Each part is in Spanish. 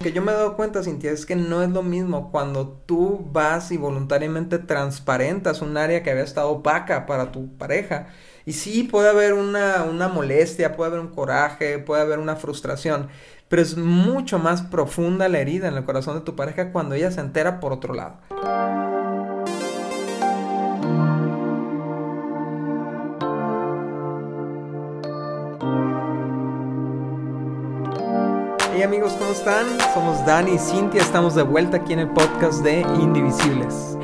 que yo me he dado cuenta, Cintia, es que no es lo mismo cuando tú vas y voluntariamente transparentas un área que había estado opaca para tu pareja. Y sí, puede haber una, una molestia, puede haber un coraje, puede haber una frustración, pero es mucho más profunda la herida en el corazón de tu pareja cuando ella se entera por otro lado. Están? Somos Dani y Cintia, estamos de vuelta aquí en el podcast de Indivisibles.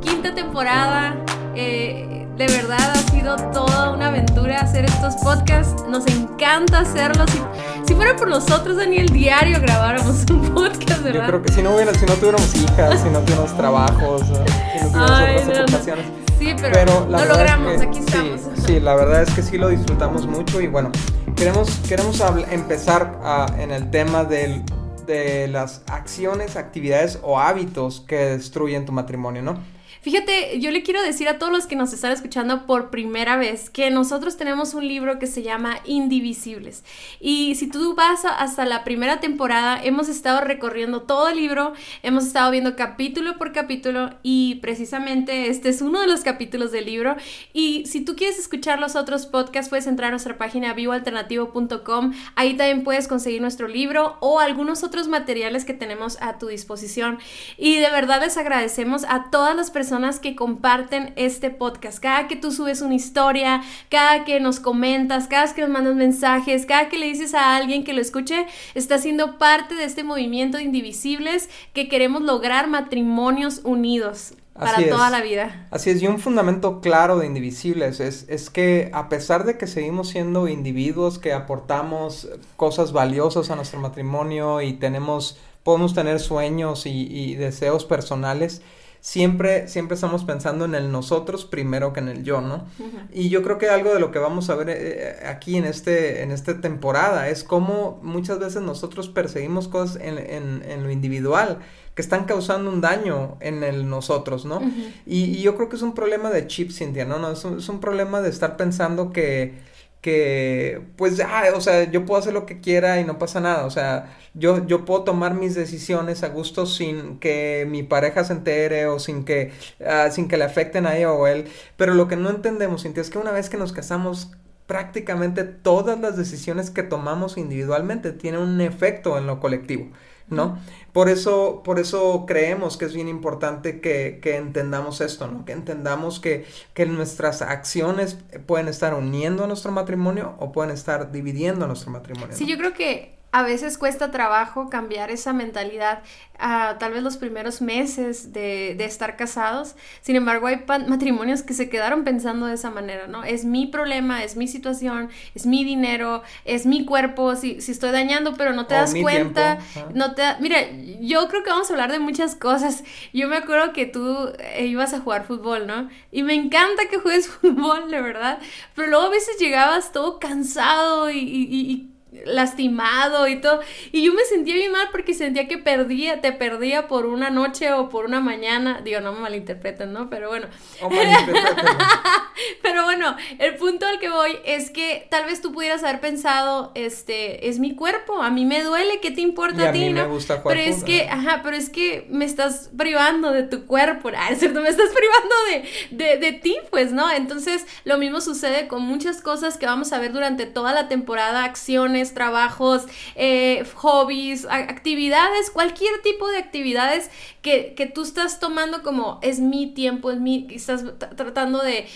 Quinta temporada, eh, de verdad ha sido toda una aventura hacer estos podcasts, nos encanta hacerlos. Si, si fuera por nosotros, Daniel, diario grabáramos un podcast, ¿verdad? Yo creo que si no, hubiera, si no tuviéramos hijas, si no tuviéramos trabajos, si no tuviéramos Ay, otras no, ocupaciones. Sí, pero, la lo es logramos, que aquí estamos. Sí, sí, la verdad es que sí lo disfrutamos mucho y bueno, queremos, queremos empezar ah, en el tema del- de las acciones, actividades o hábitos que destruyen tu matrimonio, ¿no? Fíjate, yo le quiero decir a todos los que nos están escuchando por primera vez que nosotros tenemos un libro que se llama Indivisibles. Y si tú vas hasta la primera temporada, hemos estado recorriendo todo el libro, hemos estado viendo capítulo por capítulo y precisamente este es uno de los capítulos del libro. Y si tú quieres escuchar los otros podcasts, puedes entrar a nuestra página vivoalternativo.com. Ahí también puedes conseguir nuestro libro o algunos otros materiales que tenemos a tu disposición. Y de verdad les agradecemos a todas las personas que comparten este podcast. Cada que tú subes una historia, cada que nos comentas, cada vez que nos mandas mensajes, cada que le dices a alguien que lo escuche, está siendo parte de este movimiento de indivisibles que queremos lograr matrimonios unidos para Así es. toda la vida. Así es, y un fundamento claro de Indivisibles es, es que a pesar de que seguimos siendo individuos que aportamos cosas valiosas a nuestro matrimonio y tenemos, podemos tener sueños y, y deseos personales, siempre, siempre estamos pensando en el nosotros primero que en el yo, ¿no? Y yo creo que algo de lo que vamos a ver eh, aquí en, este, en esta temporada es cómo muchas veces nosotros perseguimos cosas en, en, en lo individual que están causando un daño en el nosotros, ¿no? Y, y yo creo que es un problema de chip, Cintia, ¿no? no es, un, es un problema de estar pensando que, que, pues, ah, o sea, yo puedo hacer lo que quiera y no pasa nada, o sea, yo, yo puedo tomar mis decisiones a gusto sin que mi pareja se entere o sin que, ah, sin que le afecten a ella o a él, pero lo que no entendemos, Cintia, es que una vez que nos casamos, prácticamente todas las decisiones que tomamos individualmente tienen un efecto en lo colectivo. ¿No? Por eso, por eso creemos que es bien importante que, que entendamos esto, ¿no? Que entendamos que, que nuestras acciones pueden estar uniendo a nuestro matrimonio o pueden estar dividiendo a nuestro matrimonio. Sí, ¿no? yo creo que a veces cuesta trabajo cambiar esa mentalidad, ah, tal vez los primeros meses de, de estar casados. Sin embargo, hay matrimonios que se quedaron pensando de esa manera, ¿no? Es mi problema, es mi situación, es mi dinero, es mi cuerpo, si, si estoy dañando, pero no te das cuenta, tiempo, no te da- Mira, yo creo que vamos a hablar de muchas cosas. Yo me acuerdo que tú eh, ibas a jugar fútbol, ¿no? Y me encanta que juegues fútbol, de verdad. Pero luego a veces llegabas todo cansado y, y- y- y lastimado y todo. Y yo me sentía bien mal porque sentía que perdía, te perdía por una noche o por una mañana. Digo, no me malinterpreten, ¿no? Pero bueno. O. Pero bueno, el punto al que voy es que tal vez tú pudieras haber pensado, este, es mi cuerpo, a mí me duele, ¿qué te importa Y a ti, mí me no? gusta jugar pero es que, ajá, pero es que me estás privando de tu cuerpo, ah, es cierto, me estás privando de, de, de ti, pues, ¿no? Entonces, lo mismo sucede con muchas cosas que vamos a ver durante toda la temporada, acciones, trabajos, eh, hobbies, actividades, cualquier tipo de actividades que, que tú estás tomando como es mi tiempo, es mi, estás tratando de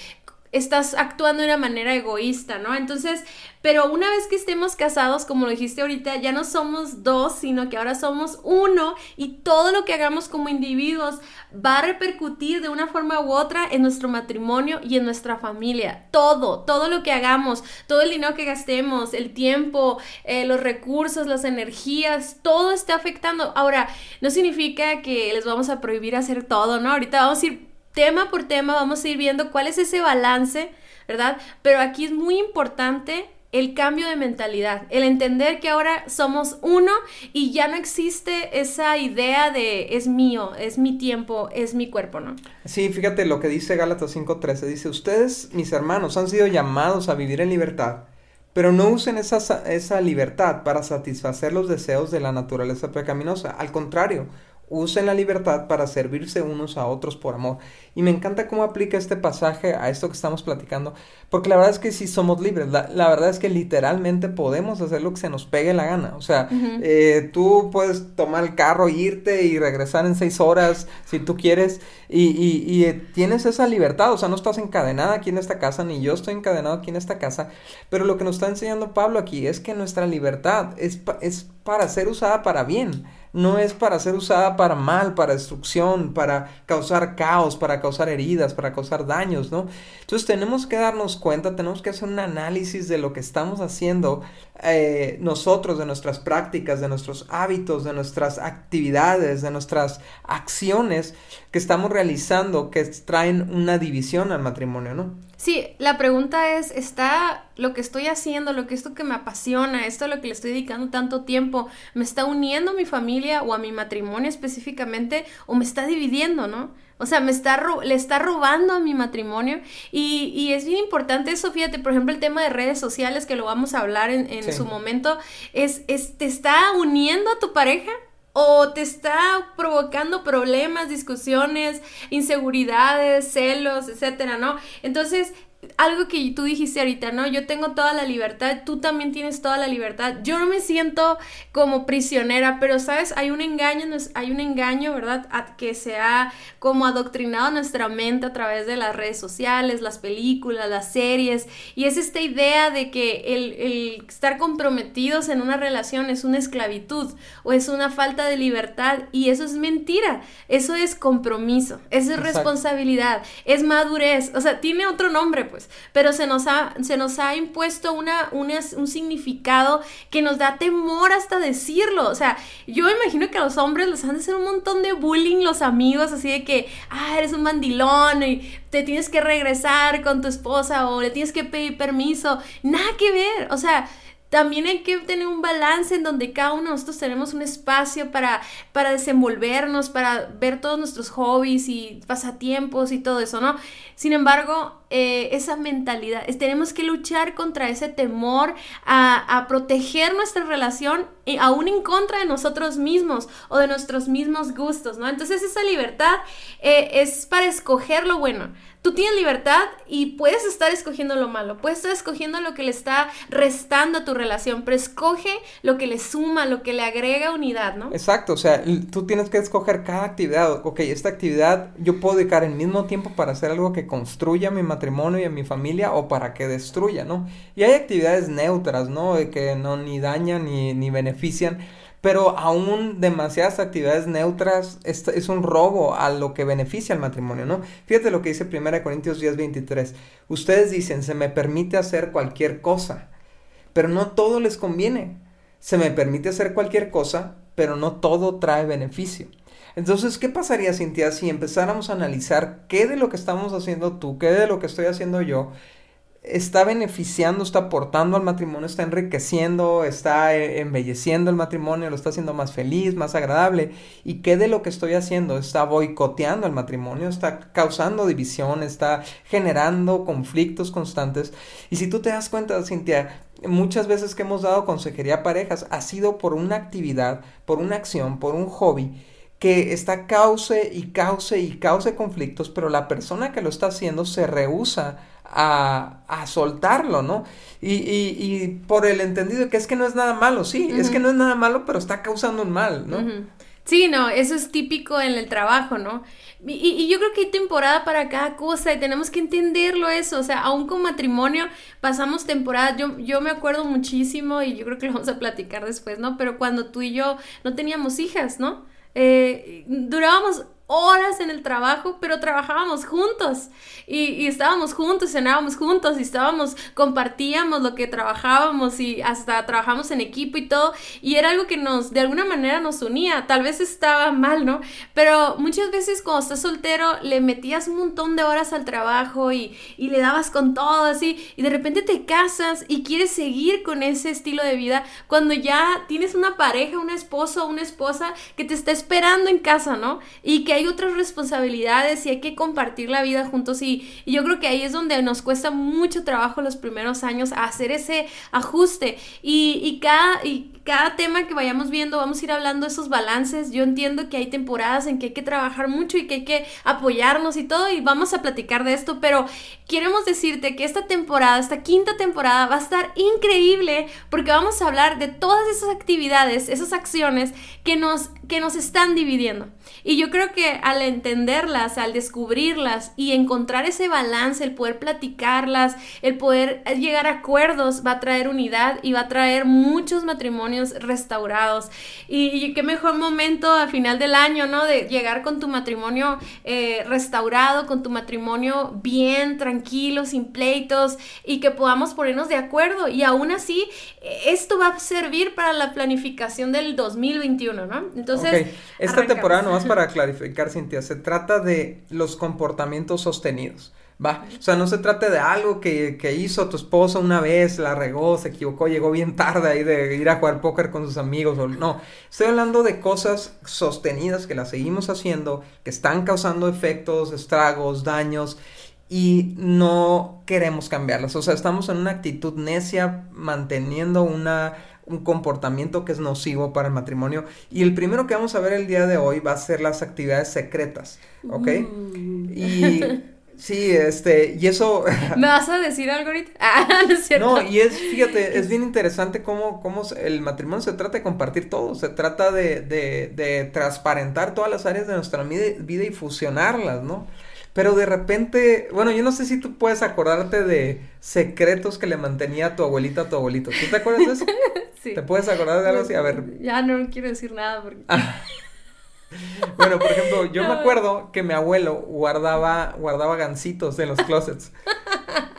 estás actuando de una manera egoísta, ¿no? Entonces, pero una vez que estemos casados, como lo dijiste ahorita, ya no somos dos, sino que ahora somos uno y todo lo que hagamos como individuos va a repercutir de una forma u otra en nuestro matrimonio y en nuestra familia. Todo, todo lo que hagamos, todo el dinero que gastemos, el tiempo, eh, los recursos, las energías, todo está afectando. Ahora, no significa que les vamos a prohibir hacer todo, ¿no? Ahorita vamos a ir tema por tema vamos a ir viendo cuál es ese balance, ¿verdad? Pero aquí es muy importante el cambio de mentalidad, el entender que ahora somos uno y ya no existe esa idea de es mío, es mi tiempo, es mi cuerpo, ¿no? Sí, fíjate lo que dice Gálatas 5:13. Dice, ustedes, mis hermanos, han sido llamados a vivir en libertad, Pero no usen esa, esa libertad para satisfacer los deseos de la naturaleza pecaminosa. Al contrario, usen la libertad para servirse unos a otros por amor. Y me encanta cómo aplica este pasaje a esto que estamos platicando, porque la verdad es que si somos libres, la, verdad es que literalmente podemos hacer lo que se nos pegue la gana. O sea, eh, tú puedes tomar el carro, irte y regresar en seis horas si tú quieres, y, y, eh, tienes esa libertad, o sea, no estás encadenada aquí en esta casa, ni yo estoy encadenado aquí en esta casa, pero lo que nos está enseñando Pablo aquí es que nuestra libertad es, es para ser usada para bien no es para ser usada para mal, para destrucción, para causar caos, para causar heridas, para causar daños, ¿no? Entonces tenemos que darnos cuenta, tenemos que hacer un análisis de lo que estamos haciendo eh, nosotros, de nuestras prácticas, de nuestros hábitos, de nuestras actividades, de nuestras acciones que estamos realizando que traen una división al matrimonio, ¿no? Sí, la pregunta es, ¿está lo que estoy haciendo, lo que esto que me apasiona, esto a lo que le estoy dedicando tanto tiempo, me está uniendo a mi familia o a mi matrimonio específicamente o me está dividiendo, ¿no? O sea, me está le está robando a mi matrimonio. Y, y, es bien importante eso, fíjate, por ejemplo, el tema de redes sociales, que lo vamos a hablar en, en su momento, es, es, ¿te está uniendo a tu pareja? O te está provocando problemas, discusiones, inseguridades, celos, etcétera, ¿no? Entonces, algo que tú dijiste ahorita, ¿no? Yo tengo toda la libertad, tú también tienes toda la libertad. Yo no me siento como prisionera, pero sabes, hay un engaño, hay un engaño, ¿verdad? que se ha como adoctrinado nuestra mente a través de las redes sociales, las películas, las series, y es esta idea de que el, estar comprometidos en una relación es una esclavitud o es una falta de libertad, y eso es mentira, eso es compromiso, eso es responsabilidad, es madurez, o sea, tiene otro nombre, pues, pero se nos ha, se nos ha impuesto una, un significado que nos da temor hasta decirlo. O sea, yo imagino que a los hombres les han de hacer un montón de bullying los amigos, así de que, ah, eres un mandilón y te tienes que regresar con tu esposa o le tienes que pedir permiso. Nada que ver, o sea, también hay que tener un balance en donde cada uno de nosotros tenemos un espacio para, para desenvolvernos, para ver todos nuestros hobbies y pasatiempos y todo eso, ¿no? Sin embargo, eh, esa mentalidad, tenemos que luchar contra ese temor a, proteger nuestra relación y aún en contra de nosotros mismos o de nuestros mismos gustos, ¿no? Entonces esa libertad eh, es para escoger lo bueno tú tienes libertad y puedes estar escogiendo lo malo, puedes estar escogiendo lo que le está restando a tu relación, pero escoge lo que le suma, lo que le agrega unidad, ¿no? Exacto, o sea, tú tienes que escoger cada actividad, ok, esta actividad yo puedo dedicar el mismo tiempo para hacer algo que construya mi matrimonio y a mi familia o para que destruya, ¿no? Y hay actividades neutras, ¿no? Que no ni dañan ni, ni benefician pero aún demasiadas actividades neutras es, es, un robo a lo que beneficia al matrimonio, ¿no? Fíjate lo que dice 1 Corintios 10, 23. Ustedes dicen, se me permite hacer cualquier cosa, pero no todo les conviene. Se me permite hacer cualquier cosa, pero no todo trae beneficio. Entonces, ¿qué pasaría, Cintia, si empezáramos a analizar qué de lo que estamos haciendo tú, qué de lo que estoy haciendo yo, está beneficiando, está aportando al matrimonio, está enriqueciendo, está eh, embelleciendo el matrimonio, lo está haciendo más feliz, más agradable. ¿Y qué de lo que estoy haciendo está boicoteando el matrimonio, está causando división, está generando conflictos constantes? Y si tú te das cuenta, Cintia, muchas veces que hemos dado consejería a parejas ha sido por una actividad, por una acción, por un hobby que está cause y cause y cause conflictos, pero la persona que lo está haciendo se rehúsa a, soltarlo, ¿no? Y, y, por el entendido que es que no es nada malo, sí, es que no es nada malo, pero está causando un mal, ¿no? Sí, no, eso es típico en el trabajo, ¿no? Y, y, yo creo que hay temporada para cada cosa y tenemos que entenderlo eso, o sea, aún con matrimonio pasamos temporada, yo, yo me acuerdo muchísimo y yo creo que lo vamos a platicar después, ¿no? Pero cuando tú y yo no teníamos hijas, ¿no? Eh, durábamos horas en el trabajo, pero trabajábamos juntos y, estábamos juntos, cenábamos juntos y estábamos, compartíamos lo que trabajábamos y hasta trabajamos en equipo y todo y era algo que nos, de alguna manera nos unía, tal vez estaba mal, ¿no? Pero muchas veces cuando estás soltero le metías un montón de horas al trabajo y, y le dabas con todo así y de repente te casas y quieres seguir con ese estilo de vida cuando ya tienes una pareja, un esposo una esposa que te está esperando en casa, ¿no? Y que hay hay otras responsabilidades y hay que compartir la vida juntos y, yo creo que ahí es donde nos cuesta mucho trabajo los primeros años hacer ese ajuste. Y, y cada... Y cada tema que vayamos viendo vamos a ir hablando de esos balances. Yo entiendo que hay temporadas en que hay que trabajar mucho y que hay que apoyarnos y todo y vamos a platicar de esto, pero queremos decirte que esta temporada, esta quinta temporada va a estar increíble porque vamos a hablar de todas esas actividades, esas acciones que nos, que nos están dividiendo. Y yo creo que al entenderlas, al descubrirlas y encontrar ese balance, el poder platicarlas, el poder llegar a acuerdos, va a traer unidad y va a traer muchos matrimonios restaurados. Y, qué mejor momento al final del año, ¿no? De llegar con tu matrimonio eh, restaurado, con tu matrimonio bien, tranquilo, sin pleitos y que podamos ponernos de acuerdo. Y aún así, esto va a servir para la planificación del 2021, ¿no? Entonces, esta temporada no vas para clarificar, Cintia, se trata de los comportamientos sostenidos. Va, o sea, no se trata de algo que, que, hizo tu esposo una vez, la regó, se equivocó, llegó bien tarde ahí de ir a jugar póker con sus amigos, o no. Estoy hablando de cosas sostenidas que las seguimos haciendo, que están causando efectos, estragos, daños, y no queremos cambiarlas. O sea, estamos en una actitud necia, manteniendo una un comportamiento que es nocivo para el matrimonio. Y el primero que vamos a ver el día de hoy va a ser las actividades secretas, ¿ok? Mm. Y sí, este, y eso... ¿Me vas a decir algo ahorita? Ah, no es cierto. No, y es, fíjate, es bien interesante cómo, cómo el matrimonio se trata de compartir todo, se trata de, de, de transparentar todas las áreas de nuestra vida y fusionarlas, ¿no? Pero de repente, bueno, yo no sé si tú puedes acordarte de secretos que le mantenía tu abuelita a tu abuelito. ¿Tú te acuerdas de eso? sí. ¿Te puedes acordar de algo así? A ver. Ya no quiero decir nada porque... bueno, por ejemplo, yo me acuerdo que mi abuelo guardaba, guardaba gancitos en los closets.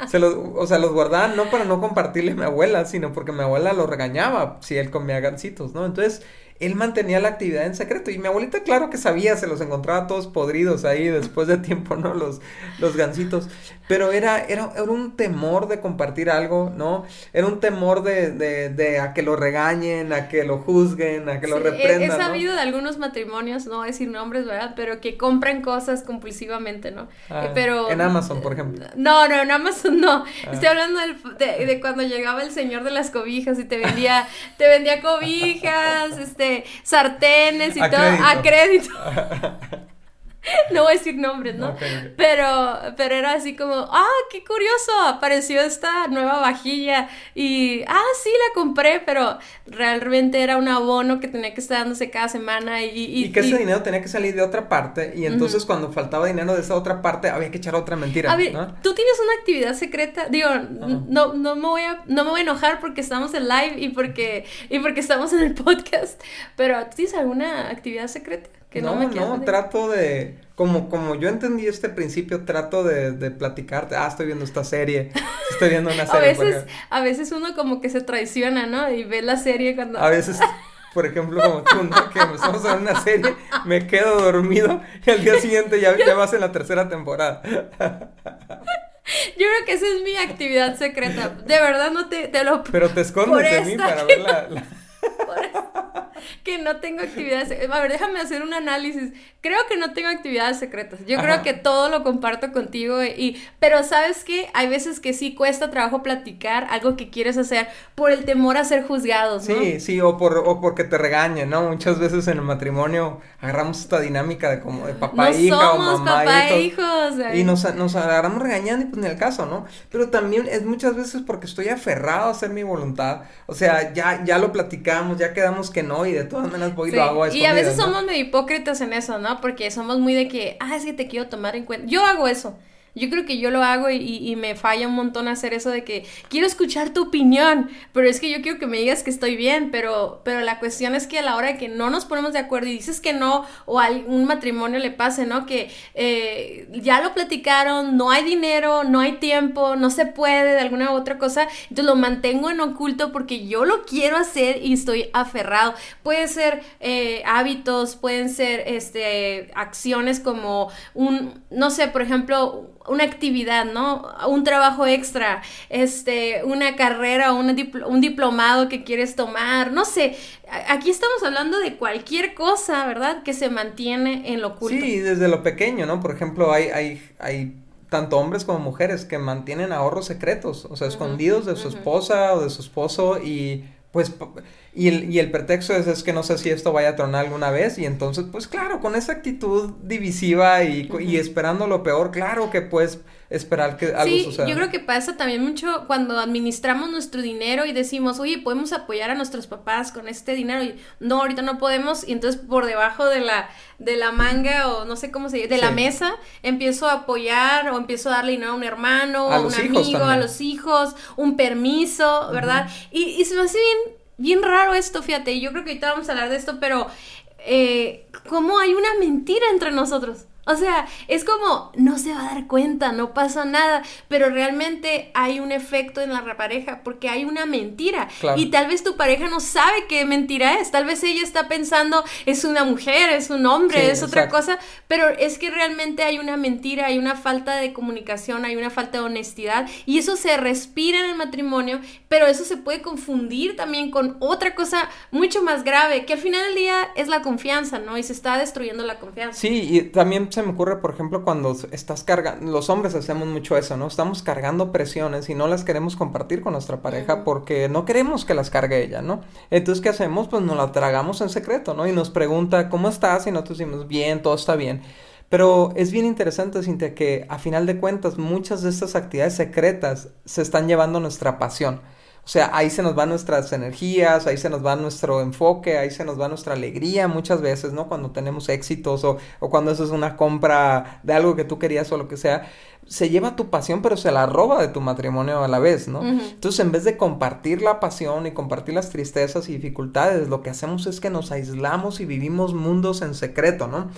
Se los, o sea, los guardaba no para no compartirle a mi abuela, sino porque mi abuela lo regañaba si él comía gancitos, ¿no? Entonces, él mantenía la actividad en secreto. Y mi abuelita, claro que sabía, se los encontraba todos podridos ahí después de tiempo, ¿no? Los, los gancitos. Pero era, era, era un temor de compartir algo, ¿no? Era un temor de, de, de a que lo regañen, a que lo juzguen, a que lo reprendan. He, sabido de algunos matrimonios, no voy a decir nombres, ¿verdad? Pero que compran cosas compulsivamente, ¿no? Ah, pero. En Amazon, por ejemplo. No, no, en Amazon no. Ah. Estoy hablando de, de cuando llegaba el señor de las cobijas y te vendía, te vendía cobijas, este sartenes y todo a crédito. no voy a decir nombres, ¿no? Pero, pero era así como, ah, qué curioso, apareció esta nueva vajilla y, ah, sí, la compré, pero realmente era un abono que tenía que estar dándose cada semana y... Y, que ese dinero tenía que salir de otra parte y entonces cuando faltaba dinero de esa otra parte había que echar otra mentira. A ver, tú tienes una actividad secreta, digo, no, no, me voy a, no me voy a enojar porque estamos en live y porque, y porque estamos en el podcast, pero ¿tú tienes alguna actividad secreta? No, no, trato de, como, como yo entendí este principio, trato de, de platicarte, ah, estoy viendo esta serie, estoy viendo una serie. a veces, a veces uno como que se traiciona, ¿no? Y ve la serie cuando... A veces, por ejemplo, como tú, ¿no? Que estamos en una serie, me quedo dormido y al día siguiente ya, ya vas en la tercera temporada. Yo creo que esa es mi actividad secreta. De verdad no te, te lo... Pero te escondes de mí para ver la... que no tengo actividades. A ver, déjame hacer un análisis. Creo que no tengo actividades secretas. Yo creo que todo lo comparto contigo y pero sabes que hay veces que sí cuesta trabajo platicar algo que quieres hacer por el temor a ser juzgados, ¿no? Sí, sí, o por o porque te regañen, ¿no? Muchas veces en el matrimonio agarramos esta dinámica de como de papá e hija o mamá papá e hijos. Y nos, nos agarramos regañando y pues en el caso, ¿no? Pero también es muchas veces porque estoy aferrado a hacer mi voluntad. O sea, ya ya lo platicamos, ya quedamos que no y de todas maneras voy y lo hago a Y a veces somos medio hipócritas en eso, ¿no? Porque somos muy de que, ah, es que te quiero tomar en cuenta. Yo hago eso. Yo creo que yo lo hago y, me falla un montón hacer eso de que quiero escuchar tu opinión, pero es que yo quiero que me digas que estoy bien, pero, pero la cuestión es que a la hora de que no nos ponemos de acuerdo y dices que no, o a un matrimonio le pase, ¿no? Que eh, ya lo platicaron, no hay dinero, no hay tiempo, no se puede de alguna u otra cosa, entonces lo mantengo en oculto porque yo lo quiero hacer y estoy aferrado. Puede ser eh, hábitos, pueden ser este, acciones como un, no sé, por ejemplo, una actividad, ¿no? Un trabajo extra, este, una carrera, un, un diplomado que quieres tomar, no sé. Aquí estamos hablando de cualquier cosa, ¿verdad? Que se mantiene en lo oculto. Sí, desde lo pequeño, ¿no? Por ejemplo, hay, hay, hay tanto hombres como mujeres que mantienen ahorros secretos, o sea, escondidos de su esposa o de su esposo y pues y el, y el pretexto es, es que no sé si esto vaya a tronar alguna vez y entonces pues claro, con esa actitud divisiva y, y esperando lo peor, claro que pues esperar que algo sí, Yo creo que pasa también mucho cuando administramos nuestro dinero y decimos, oye, podemos apoyar a nuestros papás con este dinero y no, ahorita no podemos y entonces por debajo de la, de la manga o no sé cómo se dice, de la mesa, empiezo a apoyar o empiezo a darle dinero a un hermano, a, un amigo, a los hijos, un permiso, ¿verdad? y, y se me hace bien, bien raro esto, fíjate, y yo creo que ahorita vamos a hablar de esto, pero eh, ¿cómo hay una mentira entre nosotros? O sea, es como, no se va a dar cuenta, no pasa nada, pero realmente hay un efecto en la pareja porque hay una mentira. Y tal vez tu pareja no sabe qué mentira es, tal vez ella está pensando, es una mujer, es un hombre, es otra cosa, pero es que realmente hay una mentira, hay una falta de comunicación, hay una falta de honestidad y eso se respira en el matrimonio, pero eso se puede confundir también con otra cosa mucho más grave, que al final del día es la confianza, ¿no? Y se está destruyendo la confianza. Sí, y también se me ocurre, por ejemplo, cuando estás cargando, los hombres hacemos mucho eso, ¿no? Estamos cargando presiones y no las queremos compartir con nuestra pareja porque no queremos que las cargue ella, ¿no? Entonces, ¿qué hacemos? Pues nos la tragamos en secreto, ¿no? Y nos pregunta, ¿cómo estás? Y nosotros decimos, bien, todo está bien. Pero es bien interesante, Cintia, que a final de cuentas muchas de estas actividades secretas se están llevando nuestra pasión. O sea, ahí se nos van nuestras energías, ahí se nos va nuestro enfoque, ahí se nos va nuestra alegría muchas veces, ¿no? Cuando tenemos éxitos o, o cuando eso es una compra de algo que tú querías o lo que sea se lleva tu pasión, pero se la roba de tu matrimonio a la vez, ¿no? Entonces, en vez de compartir la pasión y compartir las tristezas y dificultades, lo que hacemos es que nos aislamos y vivimos mundos en secreto, ¿no?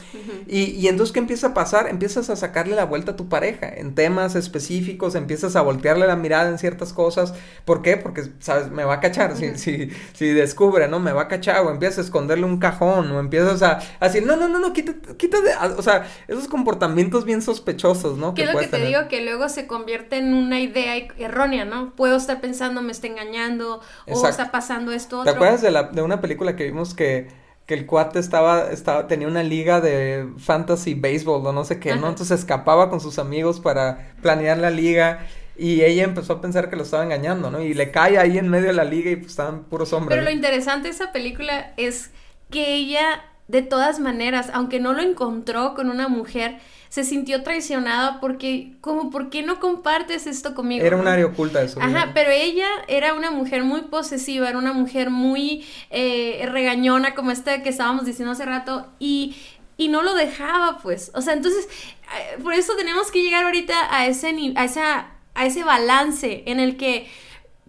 y, y, entonces, ¿qué empieza a pasar? Empiezas a sacarle la vuelta a tu pareja en temas específicos, empiezas a voltearle la mirada en ciertas cosas. ¿Por qué? Porque, ¿sabes? Me va a cachar, si, si, si, descubre, ¿no? Me va a cachar, o empiezas a esconderle un cajón, o empiezas a, decir, no, no, no, no, quítate, quítate, o sea, esos comportamientos bien sospechosos, ¿no? Que, te digo que luego se convierte en una idea errónea, ¿no? Puedo estar pensando, me está engañando, o está pasando esto. Otro. ¿Te acuerdas de, la, de una película que vimos que, que el cuate estaba, estaba, tenía una liga de fantasy baseball o no sé qué, ¿no? Entonces escapaba con sus amigos para planear la liga. Y ella empezó a pensar que lo estaba engañando, ¿no? Y le cae ahí en medio de la liga y pues estaban puros hombres. Pero lo interesante de esa película es que ella, de todas maneras, aunque no lo encontró con una mujer, se sintió traicionada porque, como, ¿por qué no compartes esto conmigo? Era un área oculta de su Ajá, pero ella era una mujer muy posesiva, era una mujer muy eh, regañona, como esta que estábamos diciendo hace rato, y, y no lo dejaba, pues. O sea, entonces, eh, por eso tenemos que llegar ahorita a ese, a esa, a ese balance en el que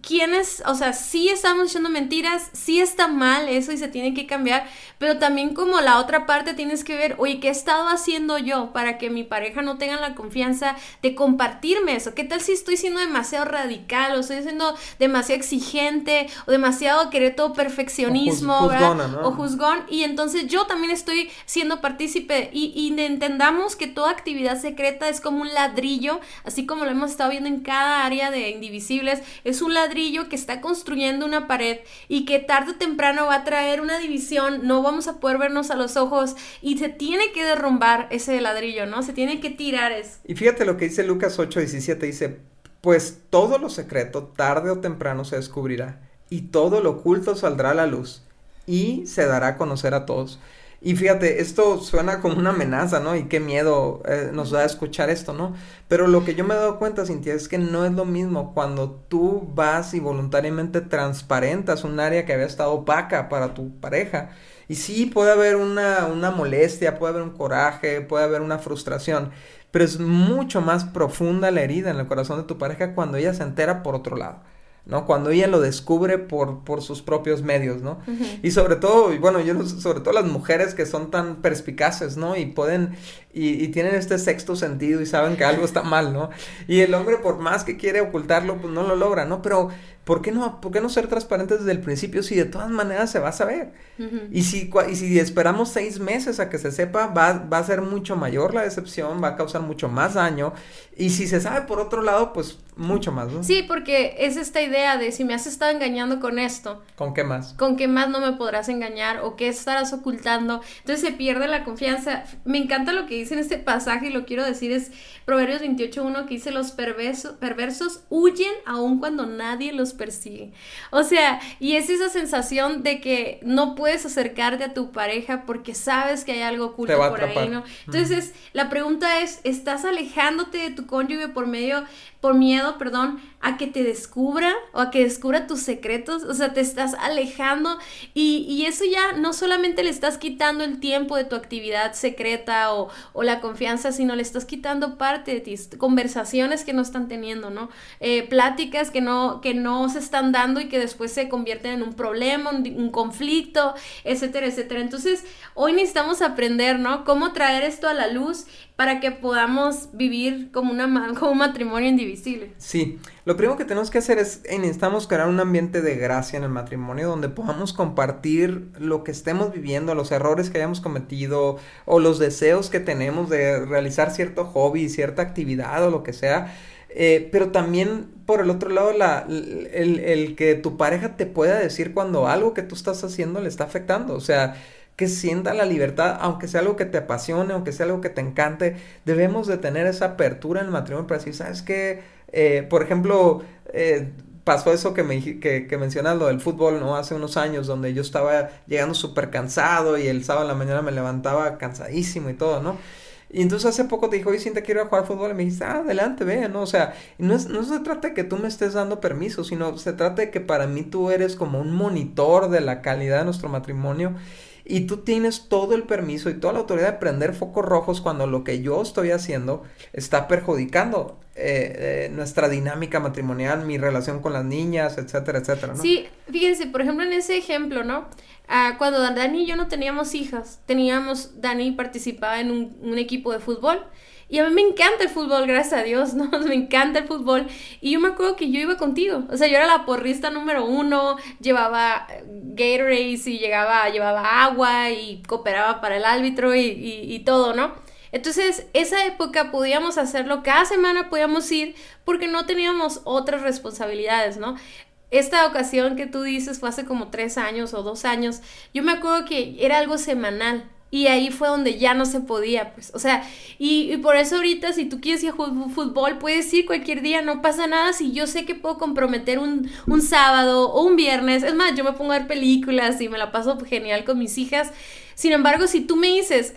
quiénes, o sea, sí estamos diciendo mentiras, sí está mal eso y se tiene que cambiar, pero también como la otra parte tienes que ver, oye, ¿qué he estado haciendo yo para que mi pareja no tenga la confianza de compartirme eso? ¿Qué tal si estoy siendo demasiado radical o estoy siendo demasiado exigente o demasiado querer todo perfeccionismo, o, o juzgón? Y entonces yo también estoy siendo partícipe y, y entendamos que toda actividad secreta es como un ladrillo, así como lo hemos estado viendo en cada área de Indivisibles, es un ladrillo que está construyendo una pared y que tarde o temprano va a traer una división, no vamos a poder vernos a los ojos y se tiene que derrumbar ese ladrillo, ¿no? Se tiene que tirar eso. Y fíjate lo que dice Lucas 8, 17, dice, pues todo lo secreto tarde o temprano se descubrirá y todo lo oculto saldrá a la luz y se dará a conocer a todos. Y fíjate, esto suena como una amenaza, ¿no? Y qué miedo eh, nos da escuchar esto, ¿no? Pero lo que yo me he dado cuenta, Cintia, es que no es lo mismo cuando tú vas y voluntariamente transparentas un área que había estado opaca para tu pareja y sí, puede haber una, una molestia, puede haber un coraje, puede haber una frustración, pero es mucho más profunda la herida en el corazón de tu pareja cuando ella se entera por otro lado. ¿No? Cuando ella lo descubre por, por sus propios medios, ¿no? Y sobre todo, bueno, yo sobre todo las mujeres que son tan perspicaces, ¿no? Y pueden, y, y, tienen este sexto sentido y saben que algo está mal, ¿no? Y el hombre por más que quiere ocultarlo, pues no lo logra, ¿no? Pero ¿por qué no, por qué no ser transparentes desde el principio si de todas maneras se va a saber? y, si, y si esperamos seis meses a que se sepa, va, va a ser mucho mayor la decepción, va a causar mucho más daño. Y si se sabe por otro lado, pues mucho más, ¿no? Sí, porque es esta idea de si me has estado engañando con esto. ¿Con qué más? ¿Con qué más no me podrás engañar o qué estarás ocultando? Entonces se pierde la confianza. Me encanta lo que dice en este pasaje y lo quiero decir es Proverbios 28.1 que dice los perversos, perversos huyen aun cuando nadie los persigue. O sea, y es esa sensación de que no puedes acercarte a tu pareja porque sabes que hay algo oculto por ahí, ¿no? Entonces, la pregunta es, ¿estás alejándote de tu cónyuge por medio por miedo, perdón, a que te descubra o a que descubra tus secretos, o sea, te estás alejando y, y eso ya no solamente le estás quitando el tiempo de tu actividad secreta o, o, la confianza, sino le estás quitando parte de ti, conversaciones que no están teniendo, ¿no? Eh, pláticas que no, que no se están dando y que después se convierten en un problema, un, un conflicto, etcétera, etcétera. Entonces, hoy necesitamos aprender, ¿no? Cómo traer esto a la luz para que podamos vivir como, una, como un matrimonio indivisible. Sí, lo primero que tenemos que hacer es, necesitamos crear un ambiente de gracia en el matrimonio donde podamos compartir lo que estemos viviendo, los errores que hayamos cometido o los deseos que tenemos de realizar cierto hobby, cierta actividad o lo que sea. Eh, pero también por el otro lado, la, el, el que tu pareja te pueda decir cuando algo que tú estás haciendo le está afectando. O sea, que sienta la libertad, aunque sea algo que te apasione, aunque sea algo que te encante, debemos de tener esa apertura en el matrimonio para decir, ¿sabes qué? Eh, por ejemplo, eh, pasó eso que, me, que, que mencionas, lo del fútbol, ¿no? Hace unos años, donde yo estaba llegando súper cansado y el sábado en la mañana me levantaba cansadísimo y todo, ¿no? Y entonces hace poco te dijo, oye, te quiero ir a jugar fútbol. Y me dijiste, ah, adelante, ve, ¿no? O sea, no, es, no se trata de que tú me estés dando permiso, sino se trata de que para mí tú eres como un monitor de la calidad de nuestro matrimonio y tú tienes todo el permiso y toda la autoridad de prender focos rojos cuando lo que yo estoy haciendo está perjudicando eh, eh, nuestra dinámica matrimonial, mi relación con las niñas, etcétera, etcétera, ¿no? Sí, fíjense, por ejemplo, en ese ejemplo, ¿no? Ah, cuando Dani y yo no teníamos hijas, teníamos, Dani participaba en un, un equipo de fútbol y a mí me encanta el fútbol, gracias a Dios, ¿no? Me encanta el fútbol. Y yo me acuerdo que yo iba contigo. O sea, yo era la porrista número uno, llevaba Gatorade y llegaba, llevaba agua y cooperaba para el árbitro y, y todo, ¿no? Entonces, esa época podíamos hacerlo, cada semana podíamos ir porque no teníamos otras responsabilidades, ¿no? Esta ocasión que tú dices fue hace como tres años o dos años, yo me acuerdo que era algo semanal, y ahí fue donde ya no se podía, pues, o sea, y, por eso ahorita si tú quieres ir a fútbol, puedes ir cualquier día, no pasa nada. Si yo sé que puedo comprometer un, un sábado o un viernes, es más, yo me pongo a ver películas y me la paso genial con mis hijas, sin embargo, si tú me dices,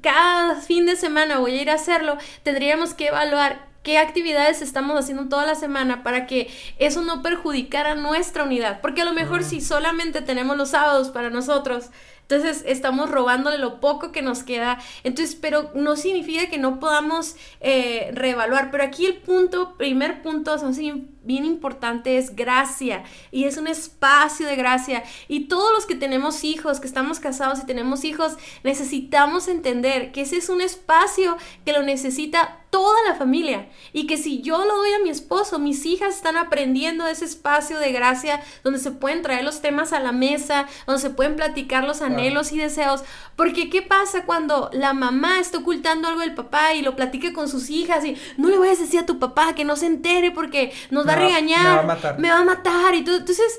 cada fin de semana voy a ir a hacerlo, tendríamos que evaluar qué actividades estamos haciendo toda la semana para que eso no perjudicara nuestra unidad, porque a lo mejor si solamente tenemos los sábados para nosotros, entonces estamos robándole lo poco que nos queda. Entonces, pero no significa que no podamos eh, reevaluar. Pero aquí el punto, primer punto, son bien importante es gracia y es un espacio de gracia y todos los que tenemos hijos, que estamos casados y tenemos hijos, necesitamos entender que ese es un espacio que lo necesita toda la familia. Y que si yo lo doy a mi esposo, mis hijas están aprendiendo ese espacio de gracia donde se pueden traer los temas a la mesa, donde se pueden platicar los anhelos y deseos, porque ¿qué pasa cuando la mamá está ocultando algo del papá y lo platique con sus hijas y no le voy a decir a tu papá que no se entere porque nos da regañar, me va a matar, me va a matar y todo. Entonces,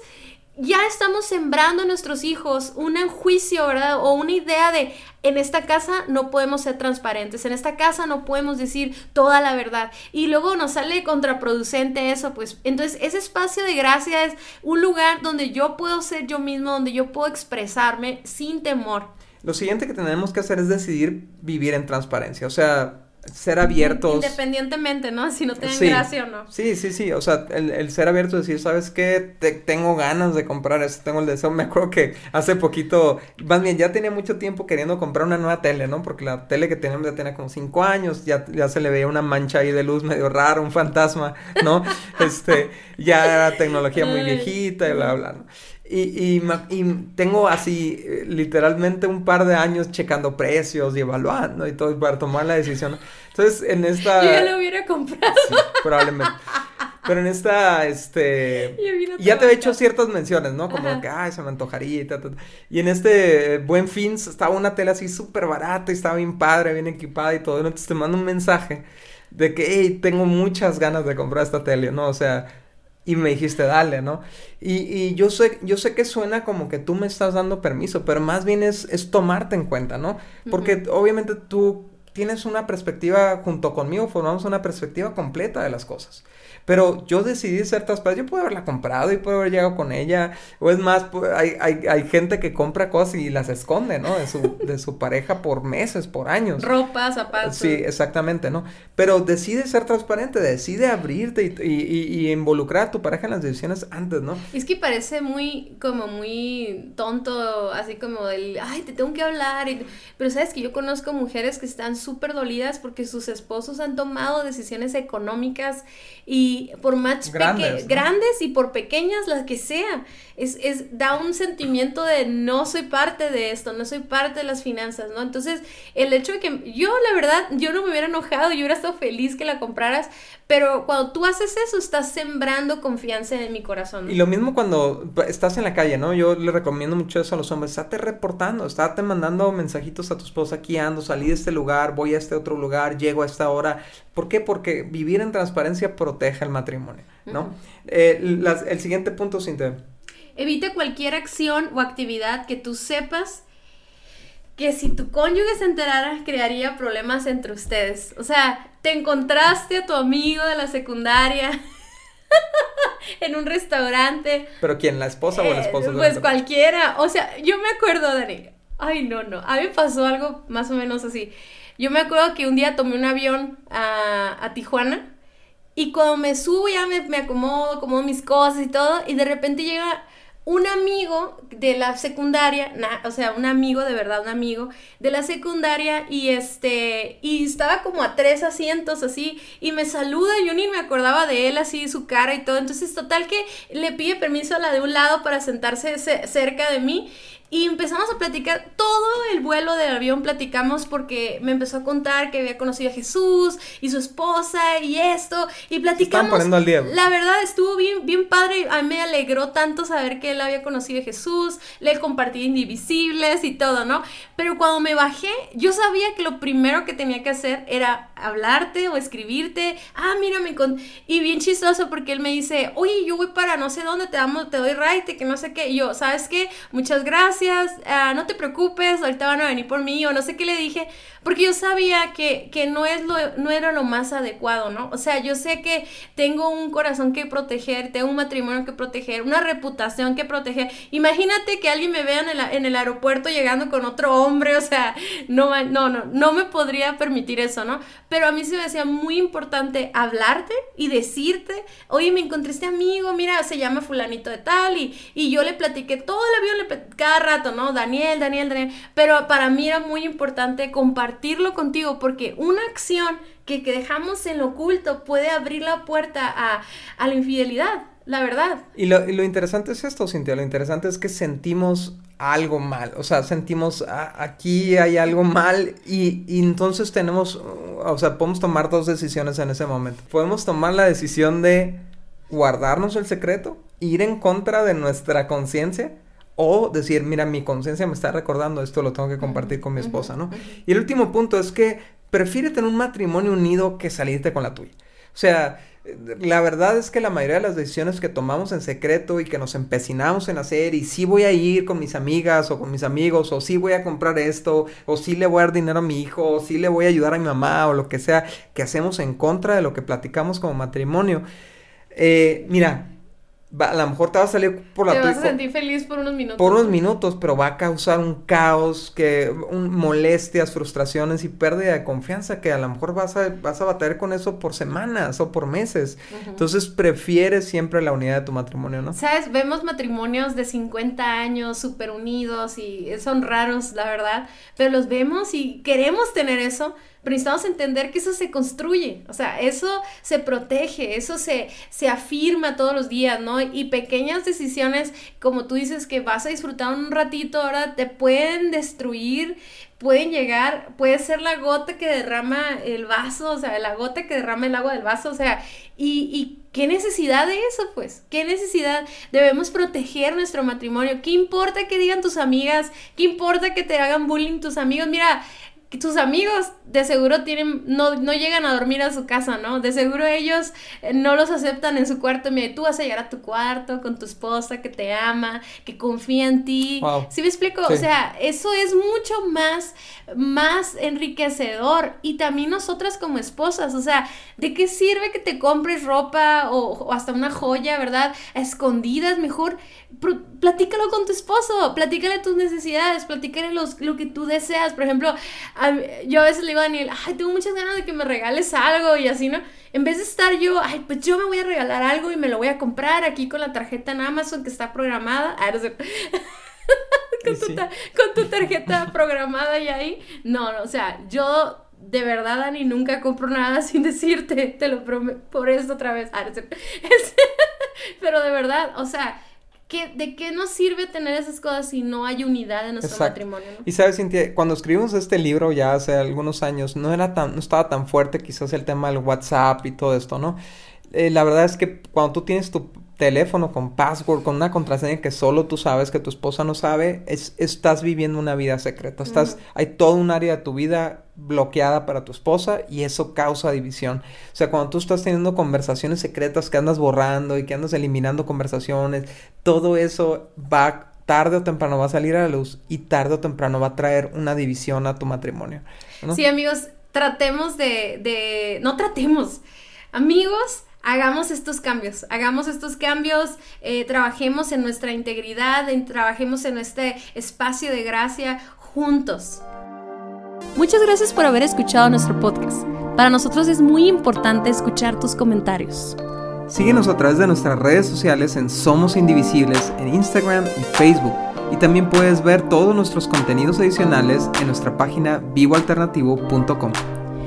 ya estamos sembrando a nuestros hijos un juicio, ¿verdad? O una idea de, en esta casa no podemos ser transparentes, en esta casa no podemos decir toda la verdad. Y luego nos sale contraproducente eso, pues entonces ese espacio de gracia es un lugar donde yo puedo ser yo mismo, donde yo puedo expresarme sin temor. Lo siguiente que tenemos que hacer es decidir vivir en transparencia, o sea, ser abiertos. Independientemente, ¿no? Si no tienen gracia o no. Sí, sí, sí. O sea, el, el ser abierto, decir, ¿sabes qué? Te, tengo ganas de comprar eso, tengo el deseo. Me acuerdo que hace poquito, más bien, ya tenía mucho tiempo queriendo comprar una nueva tele, ¿no? Porque la tele que teníamos ya tenía como cinco años, ya, ya se le veía una mancha ahí de luz medio rara, un fantasma, ¿no? este, ya era tecnología muy viejita y bla, bla, ¿no? Y, y, tengo así eh, literalmente un par de años checando precios y evaluando y todo para tomar la decisión. Entonces, en esta... Yo ya lo hubiera comprado. probablemente. pero en esta, este, ya te he hecho ciertas menciones, ¿no? Como que, ay, se me antojaría y tal, Y en este Buen Fin estaba una tela así súper barata y estaba bien padre, bien equipada y todo. Entonces te mando un mensaje de que, hey, tengo muchas ganas de comprar esta tele, ¿no? O sea, y me dijiste, dale, ¿no? Y, y, yo, sé, yo sé que suena como que tú me estás dando permiso, pero más bien es, es tomarte en cuenta, ¿no? Porque obviamente tú tienes una perspectiva, junto conmigo formamos una perspectiva completa de las cosas. Pero yo decidí ser transparente. Yo puedo haberla comprado y puedo haber llegado con ella. O es más, hay, hay, hay, gente que compra cosas y las esconde, ¿no? De su, de su pareja por meses, por años. Ropa, zapatos. Sí, exactamente, ¿no? Pero decide ser transparente, decide abrirte y, y, y, involucrar a tu pareja en las decisiones antes, ¿no? Es que parece muy, como muy tonto, así como del, ay, te tengo que hablar. Pero sabes que yo conozco mujeres que están súper dolidas porque sus esposos han tomado decisiones económicas y por más grandes, grandes y por pequeñas las que sea, es, es, da un sentimiento de no soy parte de esto, no soy parte de las finanzas, ¿no? Entonces, el hecho de que yo, la verdad, yo no me hubiera enojado, yo hubiera estado feliz que la compraras, pero cuando tú haces eso, estás sembrando confianza en mi corazón. Y lo mismo cuando estás en la calle, ¿no? Yo le recomiendo mucho eso a los hombres. Estate reportando, estate mandando mensajitos a tu esposa, aquí ando, salí de este lugar, voy a este otro lugar, llego a esta hora. ¿Por qué? Porque vivir en transparencia protege el matrimonio, ¿no? Eh, el siguiente punto, Cintia. Evita cualquier acción o actividad que tú sepas que si tu cónyuge se enterara crearía problemas entre ustedes. O sea, te encontraste a tu amigo de la secundaria en un restaurante. ¿Pero quién? ¿La esposa o el esposo? pues cualquiera. O sea, yo me acuerdo, Dani. Ay, no, no. A mí me pasó algo más o menos así. Yo me acuerdo que un día tomé un avión a, a Tijuana y cuando me subo ya me, me acomodo, acomodo mis cosas y todo y de repente llega un amigo de la secundaria, o sea, un amigo de verdad, un amigo de la secundaria y este, y estaba como a tres asientos así y me saluda, yo ni me acordaba de él así, su cara y todo, entonces total que le pide permiso a la de un lado para sentarse cerca de mí y empezamos a platicar, todo el vuelo del avión platicamos porque me empezó a contar que había conocido a Jesús y su esposa y esto, y platicamos. poniendo al día. La verdad estuvo bien, bien padre, a mí me alegró tanto saber que él había conocido a Jesús, le compartí Indivisibles y todo, ¿no? Pero cuando me bajé, yo sabía que lo primero que tenía que hacer era hablarte o escribirte, ah, mira, me y bien chistoso porque él me dice, oye, yo voy para no sé dónde, te, damos, te doy right, que no sé qué, y yo, ¿sabes qué? Muchas gracias Ah, no te preocupes, ahorita van a venir por mí o no sé qué le dije, porque yo sabía que, que no, es lo, no era lo más adecuado, ¿no? O sea, yo sé que tengo un corazón que proteger, tengo un matrimonio que proteger, una reputación que proteger. Imagínate que alguien me vea en el, aeropuerto llegando con otro hombre, o sea, no, no, no, no me podría permitir eso, ¿no? Pero a mí se me hacía muy importante hablarte y decirte, oye, me encontré este amigo, mira, se llama fulanito de tal, y, y yo le platiqué todo el avión, cada rato, ¿no? Daniel, Daniel, Daniel. Pero para mí era muy importante compartirlo contigo porque una acción que, dejamos en lo oculto puede abrir la puerta a, la infidelidad, la verdad. Y lo, interesante es esto, Cintia, lo interesante es que sentimos algo mal, o sea, sentimos ah, aquí hay algo mal y, y, entonces tenemos, o sea, podemos tomar dos decisiones en ese momento. Podemos tomar la decisión de guardarnos el secreto, ir en contra de nuestra conciencia o decir, mira, mi conciencia me está recordando esto, lo tengo que compartir con mi esposa, ¿no? Y el último punto es que prefiere tener un matrimonio unido que salirte con la tuya. O sea, la verdad es que la mayoría de las decisiones que tomamos en secreto y que nos empecinamos en hacer, y sí voy a ir con mis amigas o con mis amigos, o sí voy a comprar esto, o sí le voy a dar dinero a mi hijo, o sí le voy a ayudar a mi mamá, o lo que sea, que hacemos en contra de lo que platicamos como matrimonio. Eh, mira, a lo mejor te va a salir por la Te vas a sentir feliz por unos minutos. Por unos minutos, pero va a causar un caos, que molestias, frustraciones y pérdida de confianza que a lo mejor vas a, vas a batallar con eso por semanas o por meses. Entonces prefieres siempre la unidad de tu matrimonio, ¿no? Sabes, vemos matrimonios de 50 años súper unidos y son raros, la verdad, pero los vemos y queremos tener eso, pero necesitamos entender que eso se construye, o sea, eso se protege, eso se, se afirma todos los días, ¿no? Y pequeñas decisiones, como tú dices, que vas a disfrutar un ratito, ahora te pueden destruir pueden llegar, puede ser la gota que derrama el vaso, o sea, la gota que derrama el agua del vaso, o sea, y, y qué necesidad de eso, pues, qué necesidad, debemos proteger nuestro matrimonio, qué importa que digan tus amigas, qué importa que te hagan bullying tus amigos, mira, tus amigos de seguro tienen, no, no llegan a dormir a su casa, ¿no? De seguro ellos eh, no los aceptan en su cuarto. Mira, tú vas a llegar a tu cuarto con tu esposa que te ama, que confía en ti. ¿Sí me explico? O sea, eso es mucho más, más enriquecedor. Y también nosotras como esposas, o sea, ¿de qué sirve que te compres ropa o, hasta una joya, ¿verdad? escondidas, mejor platícalo con tu esposo, platícale tus necesidades, platícale los, lo que tú deseas. Por ejemplo, yo a veces le digo a Daniel, ay, tengo muchas ganas de que me regales algo y así, ¿no? En vez de estar yo, ay, pues yo me voy a regalar algo y me lo voy a comprar aquí con la tarjeta en Amazon que está programada. Ah, con, tu con tu tarjeta programada y ahí. No, no, o sea, yo de verdad, Dani, nunca compro nada sin decirte, te lo prometo, por eso otra vez. Pero de verdad, o sea, ¿De qué nos sirve tener esas cosas si no hay unidad en nuestro matrimonio? Y sabes, Cintia, cuando escribimos este libro ya hace algunos años, no era tan, no estaba tan fuerte quizás el tema del WhatsApp y todo esto, ¿no? Eh, la verdad es que cuando tú tienes tu teléfono con password, con una contraseña que solo tú sabes, que tu esposa no sabe, es, estás viviendo una vida secreta. Estás, Hay todo un área de tu vida bloqueada para tu esposa y eso causa división. O sea, cuando tú estás teniendo conversaciones secretas que andas borrando y que andas eliminando conversaciones, todo eso va tarde o temprano va a salir a la luz y tarde o temprano va a traer una división a tu matrimonio. Sí, amigos, tratemos de, de, no tratemos, amigos, hagamos estos cambios, hagamos estos cambios, eh, trabajemos en nuestra integridad, trabajemos en este espacio de gracia juntos. Muchas gracias por haber escuchado nuestro podcast. Para nosotros es muy importante escuchar tus comentarios. Síguenos a través de nuestras redes sociales en Somos Indivisibles en Instagram y Facebook. Y también puedes ver todos nuestros contenidos adicionales en nuestra página vivoalternativo.com.